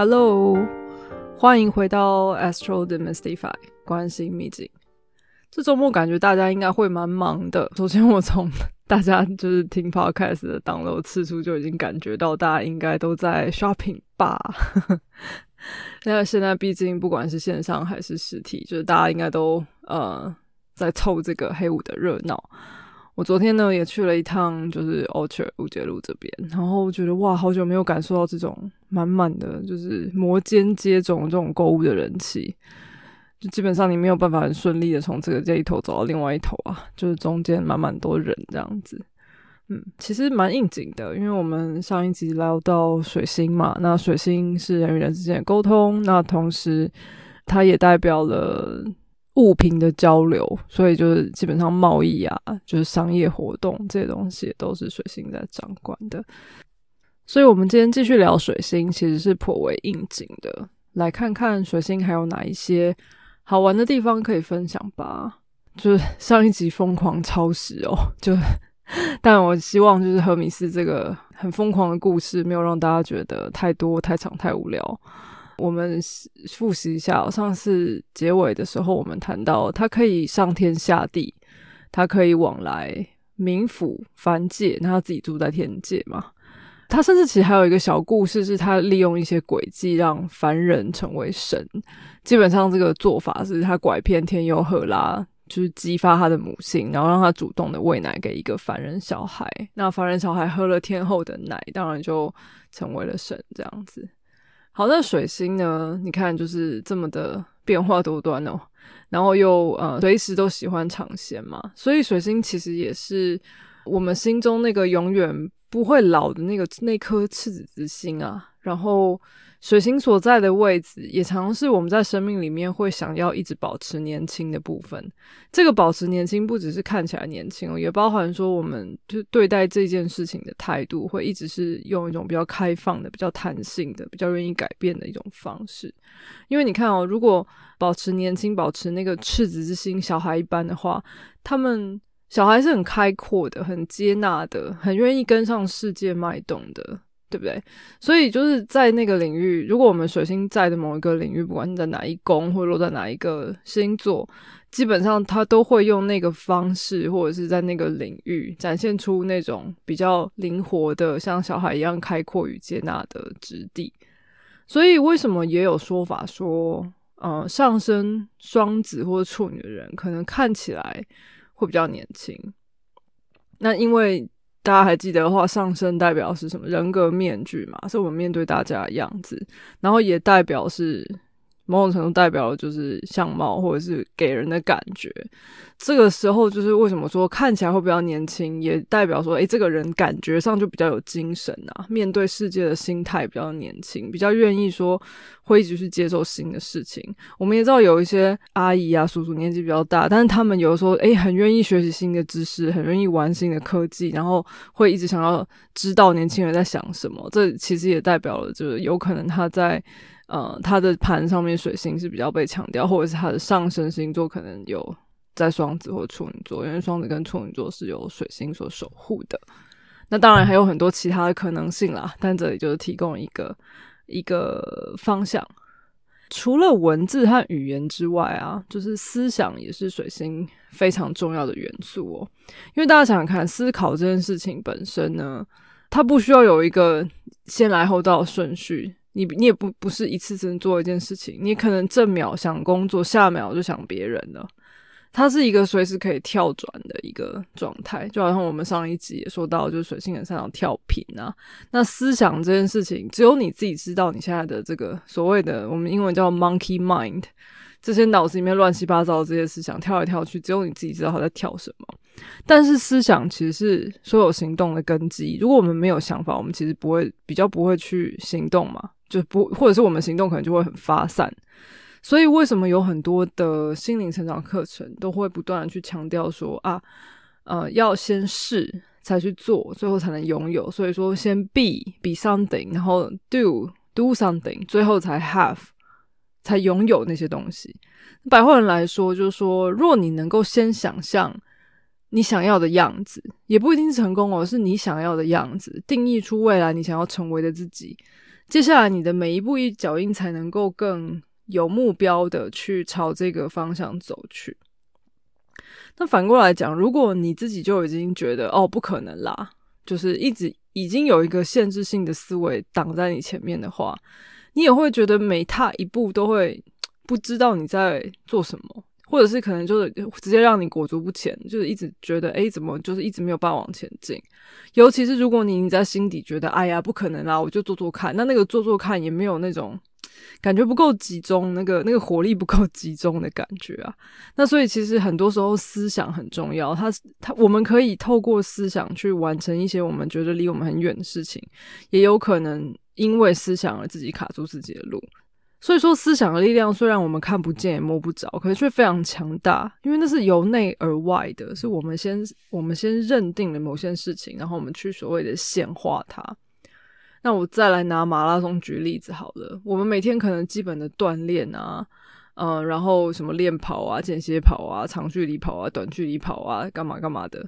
Hello，欢迎回到 Astro Demystify 关心秘境。这周末感觉大家应该会蛮忙的。首先，我从大家就是听 Podcast 的挡楼次数就已经感觉到大家应该都在 shopping 吧。那现在毕竟不管是线上还是实体，就是大家应该都呃在凑这个黑五的热闹。我昨天呢也去了一趟，就是 Orchard 五节路这边，然后觉得哇，好久没有感受到这种满满的就是摩肩接踵这种购物的人气，就基本上你没有办法很顺利的从这个这一头走到另外一头啊，就是中间满满多人这样子。嗯，其实蛮应景的，因为我们上一集聊到水星嘛，那水星是人与人之间的沟通，那同时它也代表了。物品的交流，所以就是基本上贸易啊，就是商业活动这些东西都是水星在掌管的。所以，我们今天继续聊水星，其实是颇为应景的。来看看水星还有哪一些好玩的地方可以分享吧。就是上一集疯狂超时哦，就但我希望就是荷米斯这个很疯狂的故事，没有让大家觉得太多、太长、太无聊。我们复习一下，上次结尾的时候，我们谈到他可以上天下地，他可以往来冥府、凡界，那他自己住在天界嘛？他甚至其实还有一个小故事，是他利用一些诡计让凡人成为神。基本上这个做法是他拐骗天佑赫拉，就是激发他的母性，然后让他主动的喂奶给一个凡人小孩。那凡人小孩喝了天后的奶，当然就成为了神，这样子。好，那水星呢？你看，就是这么的变化多端哦，然后又呃，随时都喜欢尝鲜嘛，所以水星其实也是我们心中那个永远不会老的那个那颗赤子之心啊，然后。水星所在的位置，也常是我们在生命里面会想要一直保持年轻的部分。这个保持年轻，不只是看起来年轻哦，也包含说我们就对待这件事情的态度，会一直是用一种比较开放的、比较弹性的、比较愿意改变的一种方式。因为你看哦，如果保持年轻、保持那个赤子之心，小孩一般的话，他们小孩是很开阔的、很接纳的、很愿意跟上世界脉动的。对不对？所以就是在那个领域，如果我们水星在的某一个领域，不管是在哪一宫或者落在哪一个星座，基本上他都会用那个方式，或者是在那个领域展现出那种比较灵活的，像小孩一样开阔与接纳的质地。所以为什么也有说法说，呃，上升双子或者处女的人可能看起来会比较年轻？那因为。大家还记得的话，上身代表是什么？人格面具嘛，是我们面对大家的样子，然后也代表是。某种程度代表的就是相貌，或者是给人的感觉。这个时候，就是为什么说看起来会比较年轻，也代表说，诶，这个人感觉上就比较有精神啊，面对世界的心态比较年轻，比较愿意说会一直去接受新的事情。我们也知道有一些阿姨啊、叔叔年纪比较大，但是他们有的时候，诶，很愿意学习新的知识，很愿意玩新的科技，然后会一直想要知道年轻人在想什么。这其实也代表了，就是有可能他在。呃，他的盘上面水星是比较被强调，或者是他的上升星座可能有在双子或处女座，因为双子跟处女座是由水星所守护的。那当然还有很多其他的可能性啦，但这里就是提供一个一个方向。除了文字和语言之外啊，就是思想也是水星非常重要的元素哦。因为大家想想看，思考这件事情本身呢，它不需要有一个先来后到的顺序。你你也不不是一次只能做一件事情，你可能正秒想工作，下秒就想别人了。它是一个随时可以跳转的一个状态，就好像我们上一集也说到，就是水星很擅长跳频啊。那思想这件事情，只有你自己知道，你现在的这个所谓的我们英文叫 monkey mind，这些脑子里面乱七八糟的这些思想跳来跳去，只有你自己知道他在跳什么。但是思想其实是所有行动的根基。如果我们没有想法，我们其实不会比较不会去行动嘛。就不，或者是我们行动可能就会很发散，所以为什么有很多的心灵成长课程都会不断的去强调说啊，呃，要先试才去做，最后才能拥有。所以说，先 be be something，然后 do do something，最后才 have 才拥有那些东西。白话人来说，就是说，若你能够先想象你想要的样子，也不一定是成功哦，是你想要的样子，定义出未来你想要成为的自己。接下来你的每一步一脚印才能够更有目标的去朝这个方向走去。那反过来讲，如果你自己就已经觉得哦不可能啦，就是一直已经有一个限制性的思维挡在你前面的话，你也会觉得每踏一步都会不知道你在做什么。或者是可能就是直接让你裹足不前，就是一直觉得哎，怎么就是一直没有办法往前进。尤其是如果你你在心底觉得哎呀不可能啦，我就做做看，那那个做做看也没有那种感觉不够集中，那个那个火力不够集中的感觉啊。那所以其实很多时候思想很重要，它它我们可以透过思想去完成一些我们觉得离我们很远的事情，也有可能因为思想而自己卡住自己的路。所以说，思想的力量虽然我们看不见也摸不着，可是却非常强大，因为那是由内而外的，是我们先我们先认定了某件事情，然后我们去所谓的显化它。那我再来拿马拉松举例子好了，我们每天可能基本的锻炼啊，嗯，然后什么练跑啊、间歇跑啊、长距离跑啊、短距离跑啊，干嘛干嘛的。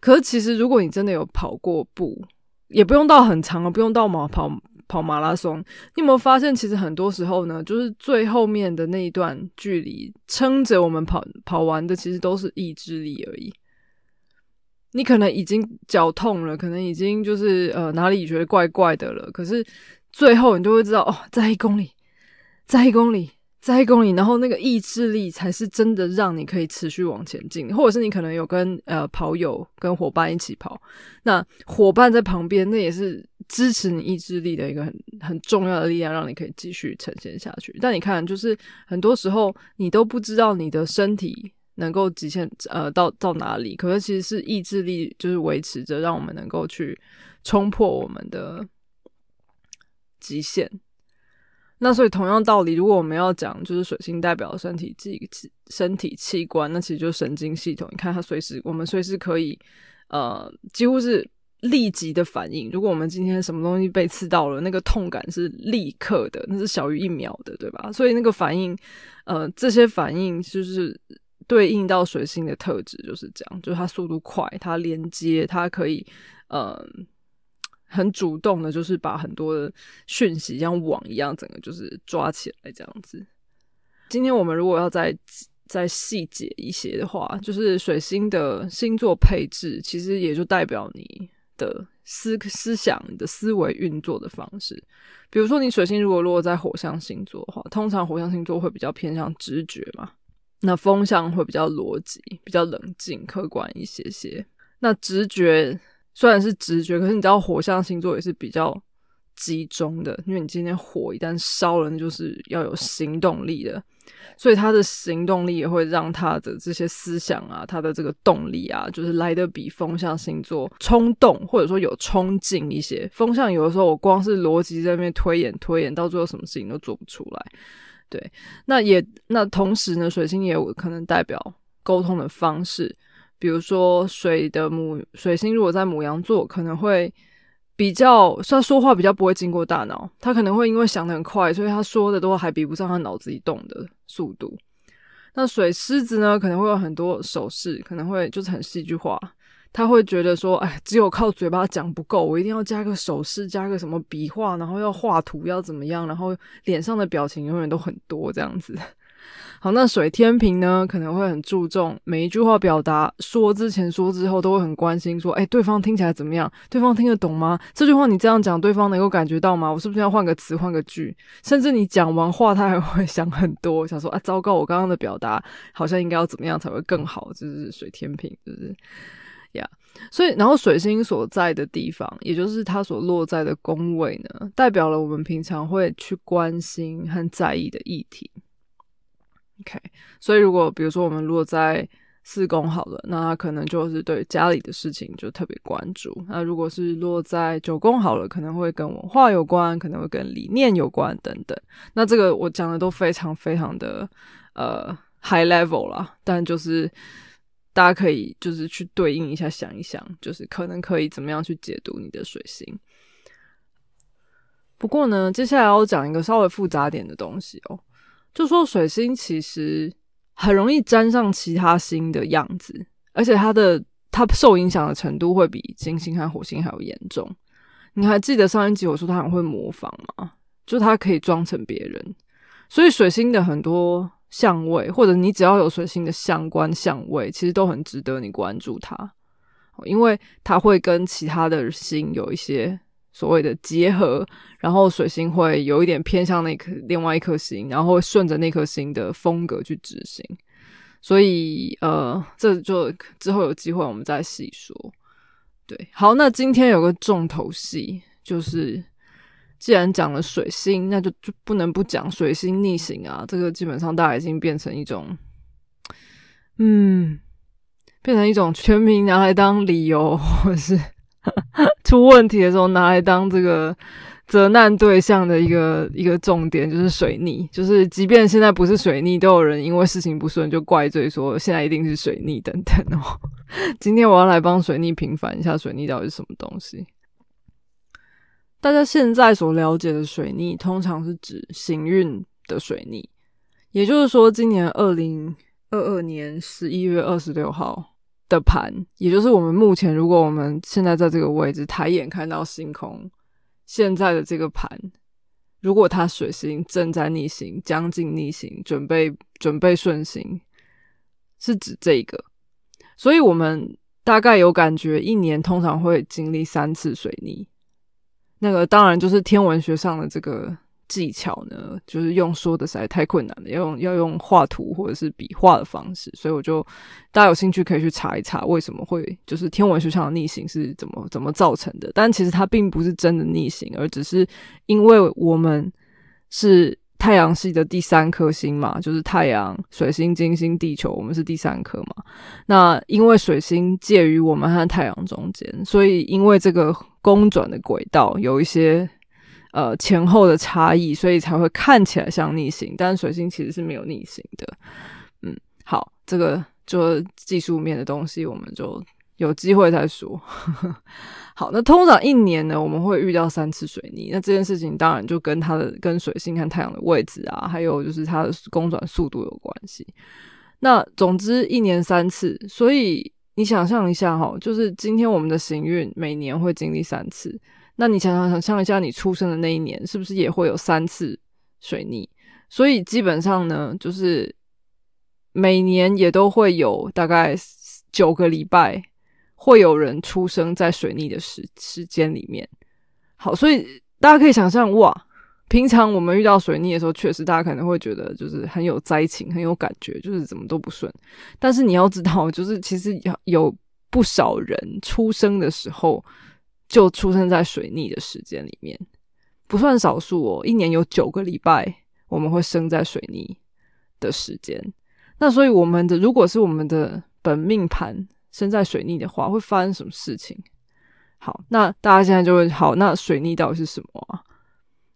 可是其实如果你真的有跑过步，也不用到很长啊，不用到马跑。跑马拉松，你有没有发现，其实很多时候呢，就是最后面的那一段距离，撑着我们跑跑完的，其实都是意志力而已。你可能已经脚痛了，可能已经就是呃哪里觉得怪怪的了，可是最后你就会知道，哦，在一公里，在一公里。在一公里，然后那个意志力才是真的让你可以持续往前进，或者是你可能有跟呃跑友、跟伙伴一起跑，那伙伴在旁边，那也是支持你意志力的一个很很重要的力量，让你可以继续呈现下去。但你看，就是很多时候你都不知道你的身体能够极限呃到到哪里，可是其实是意志力就是维持着，让我们能够去冲破我们的极限。那所以同样道理，如果我们要讲就是水星代表身体器身体器官，那其实就是神经系统。你看它随时，我们随时可以呃，几乎是立即的反应。如果我们今天什么东西被刺到了，那个痛感是立刻的，那是小于一秒的，对吧？所以那个反应，呃，这些反应就是对应到水星的特质，就是这样，就是它速度快，它连接，它可以呃。很主动的，就是把很多的讯息像网一样，整个就是抓起来这样子。今天我们如果要再再细节一些的话，就是水星的星座配置，其实也就代表你的思思想、你的思维运作的方式。比如说，你水星如果落在火象星座的话，通常火象星座会比较偏向直觉嘛，那风象会比较逻辑、比较冷静、客观一些些。那直觉。虽然是直觉，可是你知道火象星座也是比较集中的，因为你今天火一旦烧了，那就是要有行动力的，所以他的行动力也会让他的这些思想啊，他的这个动力啊，就是来的比风象星座冲动或者说有冲劲一些。风象有的时候我光是逻辑在那边推演推演，到最后什么事情都做不出来。对，那也那同时呢，水星也有可能代表沟通的方式。比如说，水的母水星如果在母羊座，可能会比较，他说话比较不会经过大脑，他可能会因为想的很快，所以他说的都还比不上他脑子里动的速度。那水狮子呢，可能会有很多手势，可能会就是很戏剧化，他会觉得说，哎，只有靠嘴巴讲不够，我一定要加个手势，加个什么笔画，然后要画图，要怎么样，然后脸上的表情永远都很多这样子。好，那水天平呢，可能会很注重每一句话表达，说之前、说之后都会很关心，说，哎，对方听起来怎么样？对方听得懂吗？这句话你这样讲，对方能够感觉到吗？我是不是要换个词、换个句？甚至你讲完话，他还会 想很多，想说，啊，糟糕，我刚刚的表达好像应该要怎么样才会更好？就是水天平，就是呀。所以，然后水星所在的地方，也就是它所落在的宫位呢，代表了我们平常会去关心和在意的议题。OK，所以如果比如说我们如果在四宫好了，那他可能就是对家里的事情就特别关注。那如果是落在九宫好了，可能会跟文化有关，可能会跟理念有关等等。那这个我讲的都非常非常的呃 high level 啦，但就是大家可以就是去对应一下，想一想，就是可能可以怎么样去解读你的水星。不过呢，接下来要讲一个稍微复杂点的东西哦。就说水星其实很容易沾上其他星的样子，而且它的它受影响的程度会比金星和火星还要严重。你还记得上一集我说他很会模仿吗？就他可以装成别人，所以水星的很多相位，或者你只要有水星的相关相位，其实都很值得你关注它，因为它会跟其他的星有一些所谓的结合，然后水星会有一点偏向那颗另外一颗星，然后会顺着那颗星的风格去执行。所以呃，这就之后有机会我们再细说。对，好，那今天有个重头戏就是。既然讲了水星，那就就不能不讲水星逆行啊！这个基本上大家已经变成一种，嗯，变成一种全民拿来当理由，或者是 出问题的时候拿来当这个责难对象的一个一个重点，就是水逆。就是即便现在不是水逆，都有人因为事情不顺就怪罪说现在一定是水逆等等哦。今天我要来帮水逆平反一下，水逆到底是什么东西？大家现在所了解的水逆，通常是指行运的水逆，也就是说，今年二零二二年十一月二十六号的盘，也就是我们目前，如果我们现在在这个位置抬眼看到星空，现在的这个盘，如果它水星正在逆行、将近逆行、准备准备顺行，是指这个，所以我们大概有感觉，一年通常会经历三次水逆。那个当然就是天文学上的这个技巧呢，就是用说的实在太困难了，要用要用画图或者是笔画的方式，所以我就大家有兴趣可以去查一查为什么会就是天文学上的逆行是怎么怎么造成的，但其实它并不是真的逆行，而只是因为我们是。太阳系的第三颗星嘛，就是太阳、水星、金星、地球，我们是第三颗嘛。那因为水星介于我们和太阳中间，所以因为这个公转的轨道有一些呃前后的差异，所以才会看起来像逆行。但水星其实是没有逆行的。嗯，好，这个就技术面的东西，我们就有机会再说。好，那通常一年呢，我们会遇到三次水逆。那这件事情当然就跟它的跟水星和太阳的位置啊，还有就是它的公转速度有关系。那总之一年三次，所以你想象一下哈，就是今天我们的行运每年会经历三次。那你想想想象一下，你出生的那一年是不是也会有三次水逆？所以基本上呢，就是每年也都会有大概九个礼拜。会有人出生在水逆的时时间里面，好，所以大家可以想象，哇，平常我们遇到水逆的时候，确实大家可能会觉得就是很有灾情，很有感觉，就是怎么都不顺。但是你要知道，就是其实有有不少人出生的时候就出生在水逆的时间里面，不算少数哦。一年有九个礼拜我们会生在水逆的时间，那所以我们的如果是我们的本命盘。生在水逆的话，会发生什么事情？好，那大家现在就会好，那水逆到底是什么啊？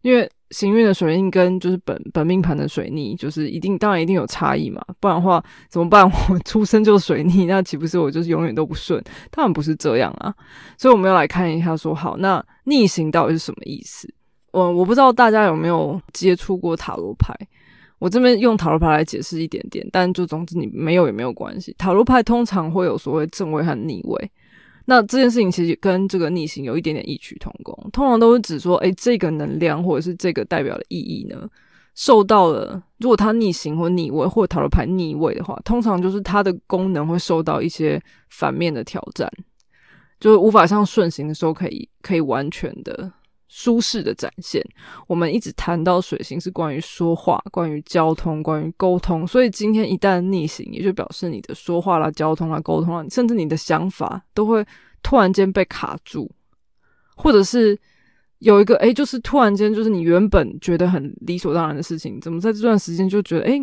因为行运的水逆跟就是本本命盘的水逆，就是一定当然一定有差异嘛，不然的话怎么办？我出生就水逆，那岂不是我就是永远都不顺？当然不是这样啊！所以我们要来看一下，说好，那逆行到底是什么意思？我我不知道大家有没有接触过塔罗牌。我这边用塔罗牌来解释一点点，但就总之你没有也没有关系。塔罗牌通常会有所谓正位和逆位，那这件事情其实跟这个逆行有一点点异曲同工。通常都是指说，哎，这个能量或者是这个代表的意义呢，受到了如果它逆行或逆位，或塔罗牌逆位的话，通常就是它的功能会受到一些反面的挑战，就是无法像顺行的时候可以可以完全的。舒适的展现。我们一直谈到水星是关于说话、关于交通、关于沟通，所以今天一旦逆行，也就表示你的说话啦、交通啦、沟通啦，甚至你的想法都会突然间被卡住，或者是有一个哎，就是突然间，就是你原本觉得很理所当然的事情，怎么在这段时间就觉得哎，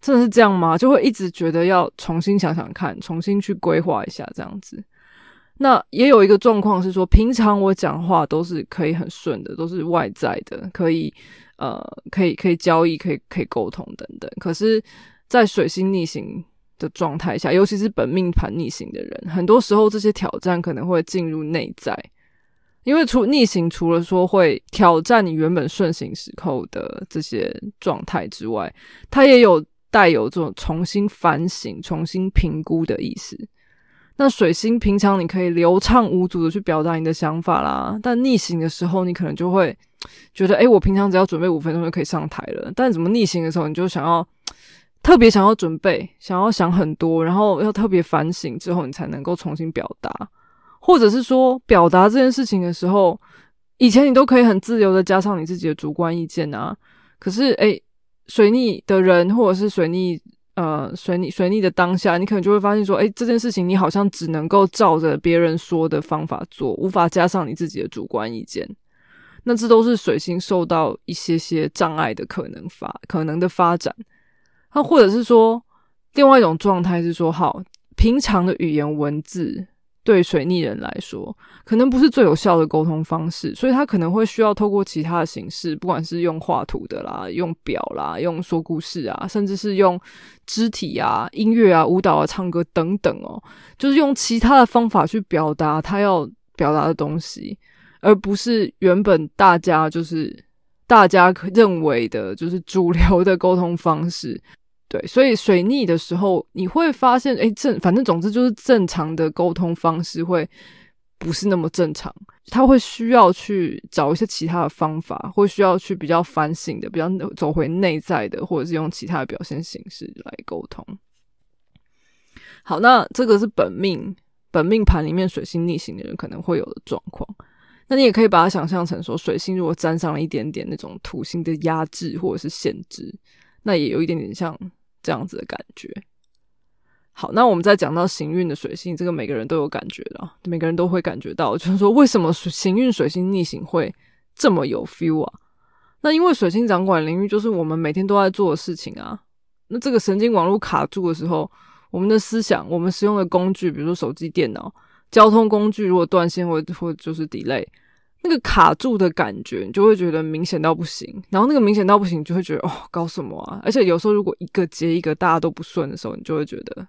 真的是这样吗？就会一直觉得要重新想想看，重新去规划一下这样子。那也有一个状况是说，平常我讲话都是可以很顺的，都是外在的，可以呃，可以可以交易，可以可以沟通等等。可是，在水星逆行的状态下，尤其是本命盘逆行的人，很多时候这些挑战可能会进入内在，因为除逆行除了说会挑战你原本顺行时候的这些状态之外，它也有带有这种重新反省、重新评估的意思。那水星平常你可以流畅无阻的去表达你的想法啦，但逆行的时候，你可能就会觉得，哎，我平常只要准备五分钟就可以上台了，但怎么逆行的时候，你就想要特别想要准备，想要想很多，然后要特别反省之后，你才能够重新表达，或者是说表达这件事情的时候，以前你都可以很自由的加上你自己的主观意见啊，可是，哎，水逆的人或者是水逆。呃，随你随你的当下，你可能就会发现说，哎，这件事情你好像只能够照着别人说的方法做，无法加上你自己的主观意见。那这都是水星受到一些些障碍的可能发可能的发展。那或者是说，另外一种状态是说，好，平常的语言文字。对水逆人来说，可能不是最有效的沟通方式，所以他可能会需要透过其他的形式，不管是用画图的啦，用表啦，用说故事啊，甚至是用肢体啊、音乐啊、舞蹈啊、唱歌等等哦，就是用其他的方法去表达他要表达的东西，而不是原本大家就是大家认为的，就是主流的沟通方式。对，所以水逆的时候，你会发现，哎，正反正总之就是正常的沟通方式会不是那么正常，他会需要去找一些其他的方法，会需要去比较反省的，比较走回内在的，或者是用其他的表现形式来沟通。好，那这个是本命本命盘里面水星逆行的人可能会有的状况。那你也可以把它想象成说，水星如果沾上了一点点那种土星的压制或者是限制，那也有一点点像。这样子的感觉。好，那我们再讲到行运的水星，这个每个人都有感觉的，每个人都会感觉到，就是说为什么行运水星逆行会这么有 feel 啊？那因为水星掌管领域就是我们每天都在做的事情啊。那这个神经网络卡住的时候，我们的思想，我们使用的工具，比如说手机、电脑、交通工具，如果断线或或就是 delay。那个卡住的感觉，你就会觉得明显到不行。然后那个明显到不行，就会觉得哦，搞什么啊？而且有时候如果一个接一个，大家都不顺的时候，你就会觉得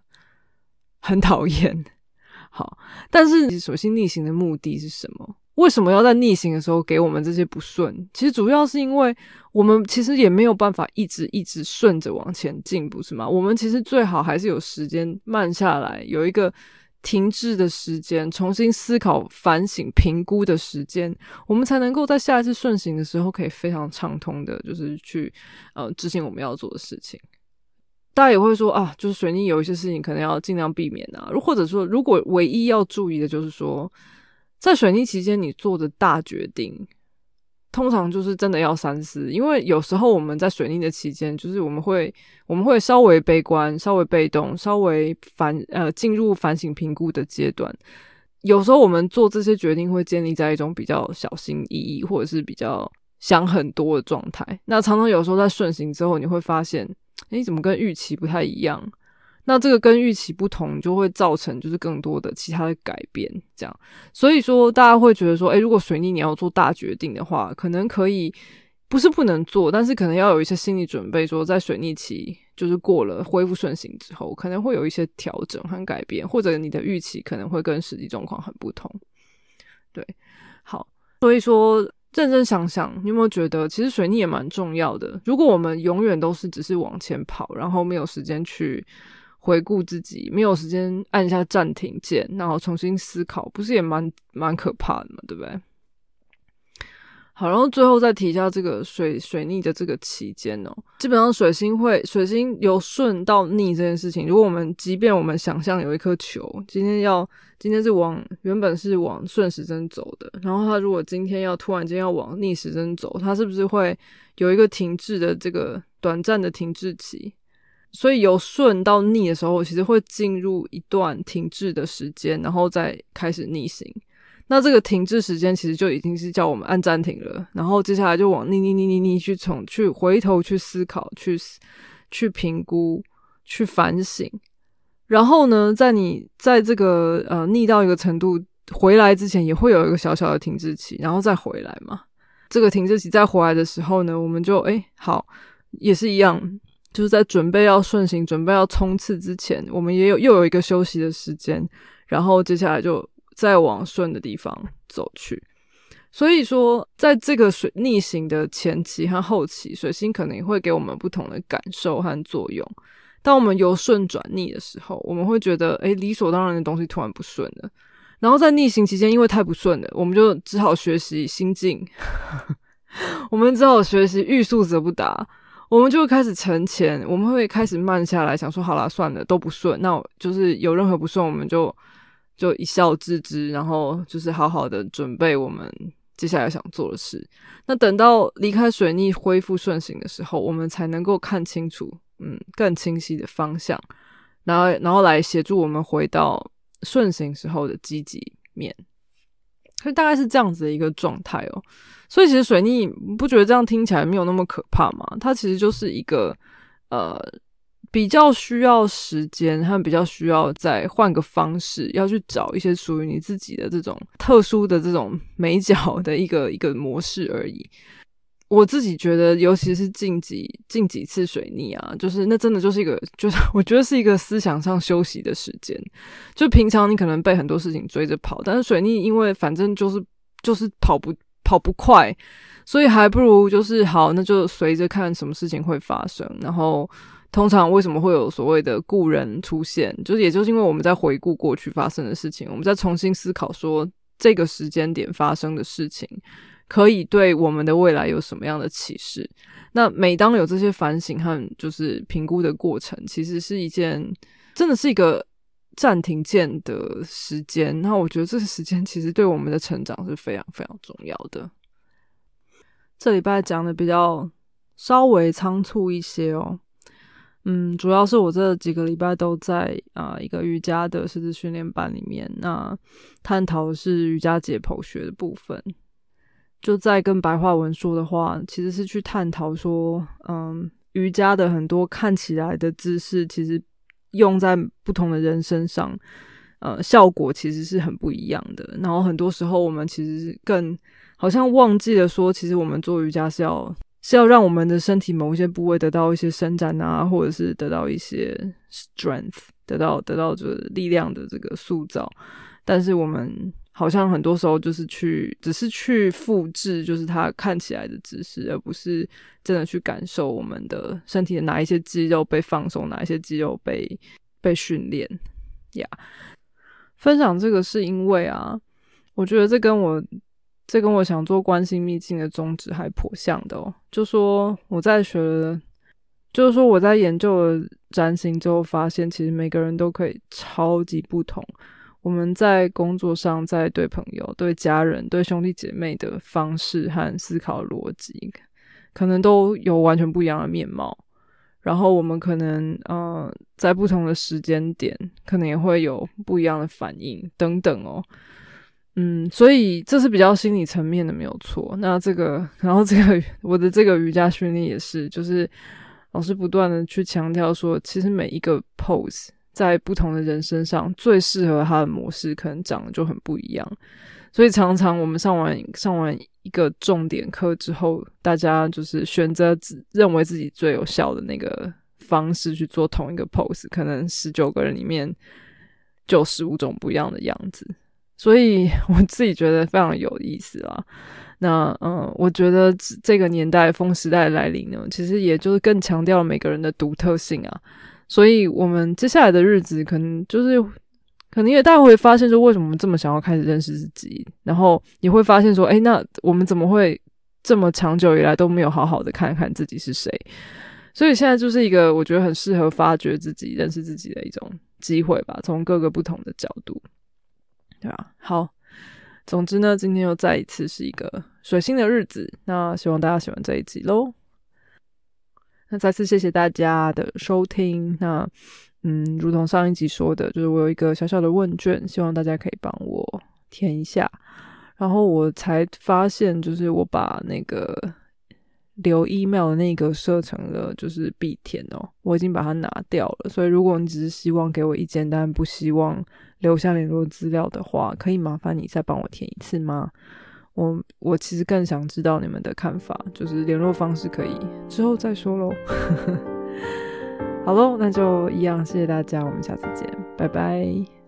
很讨厌。好，但是首先逆行的目的是什么？为什么要在逆行的时候给我们这些不顺？其实主要是因为我们其实也没有办法一直一直顺着往前进，不是吗？我们其实最好还是有时间慢下来，有一个。停滞的时间，重新思考、反省、评估的时间，我们才能够在下一次顺行的时候，可以非常畅通的，就是去呃执行我们要做的事情。大家也会说啊，就是水逆有一些事情可能要尽量避免啊，或者说，如果唯一要注意的就是说，在水逆期间你做的大决定。通常就是真的要三思，因为有时候我们在水逆的期间，就是我们会我们会稍微悲观、稍微被动、稍微反呃进入反省评估的阶段。有时候我们做这些决定会建立在一种比较小心翼翼，或者是比较想很多的状态。那常常有时候在顺行之后，你会发现，哎，怎么跟预期不太一样？那这个跟预期不同，就会造成就是更多的其他的改变，这样。所以说，大家会觉得说，诶，如果水逆你要做大决定的话，可能可以不是不能做，但是可能要有一些心理准备，说在水逆期就是过了恢复顺行之后，可能会有一些调整和改变，或者你的预期可能会跟实际状况很不同。对，好，所以说认真想想，你有没有觉得其实水逆也蛮重要的？如果我们永远都是只是往前跑，然后没有时间去。回顾自己，没有时间按下暂停键，然后重新思考，不是也蛮蛮可怕的嘛？对不对？好，然后最后再提一下这个水水逆的这个期间哦，基本上水星会水星由顺到逆这件事情，如果我们即便我们想象有一颗球，今天要今天是往原本是往顺时针走的，然后它如果今天要突然间要往逆时针走，它是不是会有一个停滞的这个短暂的停滞期？所以由顺到逆的时候，其实会进入一段停滞的时间，然后再开始逆行。那这个停滞时间其实就已经是叫我们按暂停了，然后接下来就往逆逆逆逆逆去从去回头去思考、去去评估、去反省。然后呢，在你在这个呃逆到一个程度回来之前，也会有一个小小的停滞期，然后再回来嘛。这个停滞期再回来的时候呢，我们就哎好，也是一样。就是在准备要顺行、准备要冲刺之前，我们也有又有一个休息的时间，然后接下来就再往顺的地方走去。所以说，在这个水逆行的前期和后期，水星可能会给我们不同的感受和作用。当我们由顺转逆的时候，我们会觉得，诶，理所当然的东西突然不顺了。然后在逆行期间，因为太不顺了，我们就只好学习心境，我们只好学习欲速则不达。我们就会开始沉潜，我们会开始慢下来，想说好了，算了，都不顺，那就是有任何不顺，我们就就一笑置之，然后就是好好的准备我们接下来想做的事。那等到离开水逆恢复顺行的时候，我们才能够看清楚，嗯，更清晰的方向，然后然后来协助我们回到顺行时候的积极面。所以大概是这样子的一个状态哦。所以其实水逆不觉得这样听起来没有那么可怕吗？它其实就是一个呃比较需要时间，和比较需要再换个方式，要去找一些属于你自己的这种特殊的这种美角的一个一个模式而已。我自己觉得，尤其是近几近几次水逆啊，就是那真的就是一个，就是我觉得是一个思想上休息的时间。就平常你可能被很多事情追着跑，但是水逆因为反正就是就是跑不。跑不快，所以还不如就是好，那就随着看什么事情会发生。然后通常为什么会有所谓的故人出现，就是也就是因为我们在回顾过去发生的事情，我们在重新思考说这个时间点发生的事情可以对我们的未来有什么样的启示。那每当有这些反省和就是评估的过程，其实是一件真的是一个。暂停键的时间，那我觉得这个时间其实对我们的成长是非常非常重要的。这礼拜讲的比较稍微仓促一些哦，嗯，主要是我这几个礼拜都在啊一个瑜伽的师资训练班里面，那探讨的是瑜伽解剖学的部分。就在跟白话文说的话，其实是去探讨说，嗯，瑜伽的很多看起来的姿势，其实。用在不同的人身上，呃，效果其实是很不一样的。然后很多时候，我们其实更好像忘记了说，其实我们做瑜伽是要是要让我们的身体某一些部位得到一些伸展啊，或者是得到一些 strength，得到得到就是力量的这个塑造。但是我们好像很多时候就是去，只是去复制，就是它看起来的姿势，而不是真的去感受我们的身体的哪一些肌肉被放松，哪一些肌肉被被训练呀。分享这个是因为啊，我觉得这跟我这跟我想做关心秘境的宗旨还颇像的哦。就说我在学，就是说我在研究了占星之后，发现其实每个人都可以超级不同。我们在工作上，在对朋友、对家人、对兄弟姐妹的方式和思考逻辑，可能都有完全不一样的面貌。然后我们可能，呃，在不同的时间点，可能也会有不一样的反应等等哦。嗯，所以这是比较心理层面的，没有错。那这个，然后这个我的这个瑜伽训练也是，就是老师不断的去强调说，其实每一个 pose。在不同的人身上，最适合他的模式可能长得就很不一样，所以常常我们上完上完一个重点课之后，大家就是选择自认为自己最有效的那个方式去做同一个 pose，可能十九个人里面就十五种不一样的样子，所以 我自己觉得非常有意思啦。那嗯，我觉得这个年代风时代来临呢，其实也就是更强调了每个人的独特性啊。所以，我们接下来的日子，可能就是，可能也大家会发现说，为什么我们这么想要开始认识自己？然后你会发现说，哎，那我们怎么会这么长久以来都没有好好的看看自己是谁？所以现在就是一个我觉得很适合发掘自己、认识自己的一种机会吧，从各个不同的角度，对吧？好，总之呢，今天又再一次是一个水星的日子，那希望大家喜欢这一集喽。那再次谢谢大家的收听。那嗯，如同上一集说的，就是我有一个小小的问卷，希望大家可以帮我填一下。然后我才发现，就是我把那个留 email 的那个设成了就是必填哦，我已经把它拿掉了。所以如果你只是希望给我意见，但不希望留下联络资料的话，可以麻烦你再帮我填一次吗？我我其实更想知道你们的看法，就是联络方式可以之后再说喽。好喽，那就一样，谢谢大家，我们下次见，拜拜。